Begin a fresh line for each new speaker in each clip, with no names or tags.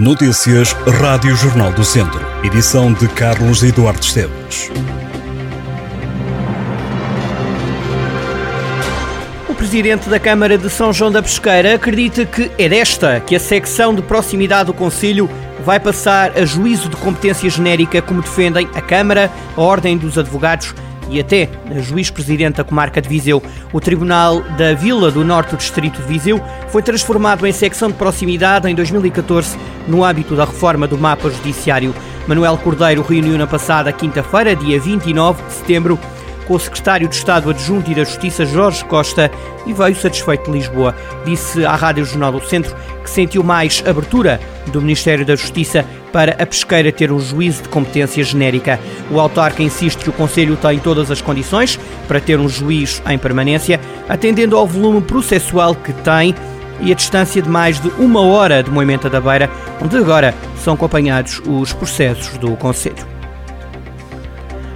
Notícias Rádio Jornal do Centro. Edição de Carlos Eduardo Esteves.
O presidente da Câmara de São João da Pesqueira acredita que é desta que a secção de proximidade do Conselho vai passar a juízo de competência genérica, como defendem a Câmara, a Ordem dos Advogados e até juiz-presidente da comarca de Viseu. O Tribunal da Vila do Norte do Distrito de Viseu foi transformado em secção de proximidade em 2014 no âmbito da reforma do mapa judiciário. Manuel Cordeiro reuniu na passada quinta-feira, dia 29 de setembro, com o secretário de Estado Adjunto e da Justiça, Jorge Costa, e veio satisfeito de Lisboa. Disse à Rádio Jornal do Centro que sentiu mais abertura do Ministério da Justiça para a pesqueira ter um juízo de competência genérica. O autarca insiste que o Conselho tem todas as condições para ter um juiz em permanência, atendendo ao volume processual que tem e a distância de mais de uma hora de Moimenta da Beira, onde agora são acompanhados os processos do Conselho.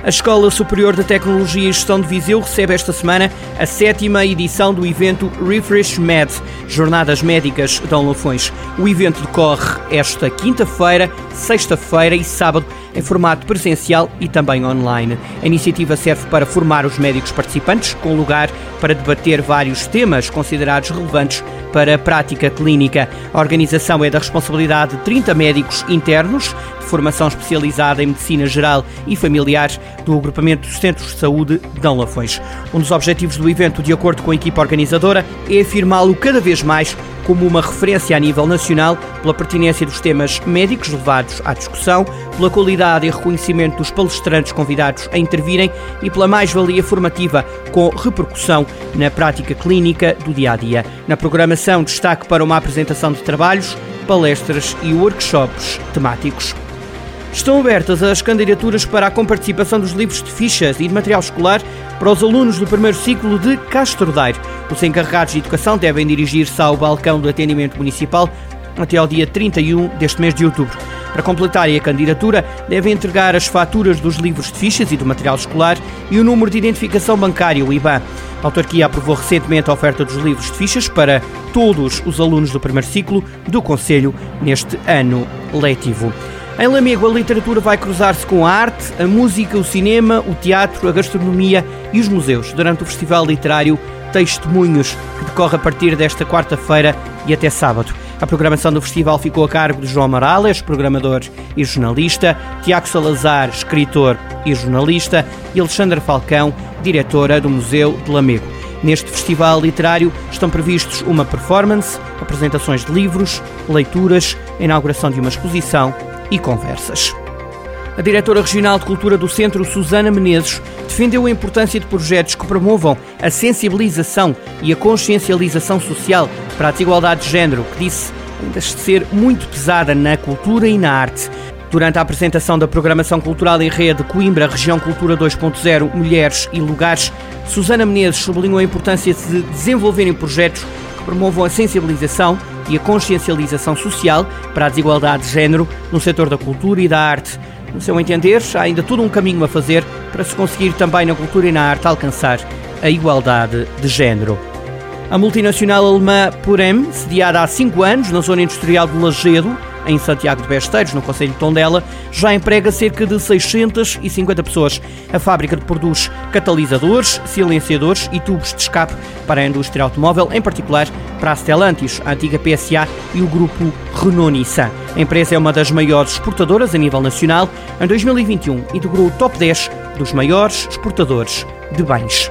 A Escola Superior de Tecnologia e Gestão de Viseu recebe esta semana a sétima edição do evento Refresh Med, Jornadas Médicas de Lafões. O evento decorre esta quinta-feira, sexta-feira e sábado em formato presencial e também online. A iniciativa serve para formar os médicos participantes, com lugar para debater vários temas considerados relevantes para a prática clínica. A organização é da responsabilidade de 30 médicos internos, de formação especializada em medicina geral e familiar, do agrupamento dos centros de saúde de Lafões. Um dos objetivos do evento, de acordo com a equipa organizadora, é afirmá-lo cada vez mais como uma referência a nível nacional pela pertinência dos temas médicos levados à discussão, pela qualidade e reconhecimento dos palestrantes convidados a intervirem e pela mais-valia formativa com repercussão na prática clínica do dia a dia. Na programação, destaque para uma apresentação de trabalhos, palestras e workshops temáticos. Estão abertas as candidaturas para a comparticipação dos livros de fichas e de material escolar para os alunos do primeiro ciclo de Castro Daire. Os encarregados de educação devem dirigir-se ao balcão do atendimento municipal até ao dia 31 deste mês de outubro. Para completarem a candidatura, devem entregar as faturas dos livros de fichas e do material escolar e o número de identificação bancária, o IBAN. A autarquia aprovou recentemente a oferta dos livros de fichas para todos os alunos do primeiro ciclo do Conselho neste ano letivo. Em Lamego, a literatura vai cruzar-se com a arte, a música, o cinema, o teatro, a gastronomia e os museus durante o Festival Literário Testemunhos, que decorre a partir desta quarta-feira e até sábado. A programação do festival ficou a cargo de João Morales, programador e jornalista, Tiago Salazar, escritor e jornalista, e Alexandra Falcão, diretora do Museu de Lamego. Neste festival literário estão previstos uma performance, apresentações de livros, leituras, a inauguração de uma exposição e conversas. A diretora regional de Cultura do Centro, Susana Menezes, defendeu a importância de projetos que promovam a sensibilização e a consciencialização social para a desigualdade de género, que disse ainda ser muito pesada na cultura e na arte. Durante a apresentação da programação cultural em rede Coimbra, Região Cultura 2.0, Mulheres e Lugares, Susana Menezes sublinhou a importância de desenvolverem projetos que promovam a sensibilização e a consciencialização social para a desigualdade de género no setor da cultura e da arte. No seu entender, há ainda todo um caminho a fazer para se conseguir também na cultura e na arte alcançar a igualdade de género. A multinacional alemã Purem, sediada há cinco anos na zona industrial de Lagedo, em Santiago de Besteiros, no Conselho de Tondela, já emprega cerca de 650 pessoas. A fábrica produz catalisadores, silenciadores e tubos de escape para a indústria automóvel, em particular para a Stellantis, a antiga PSA e o grupo Renault-Nissan. A empresa é uma das maiores exportadoras a nível nacional. Em 2021, integrou o top 10 dos maiores exportadores de bens.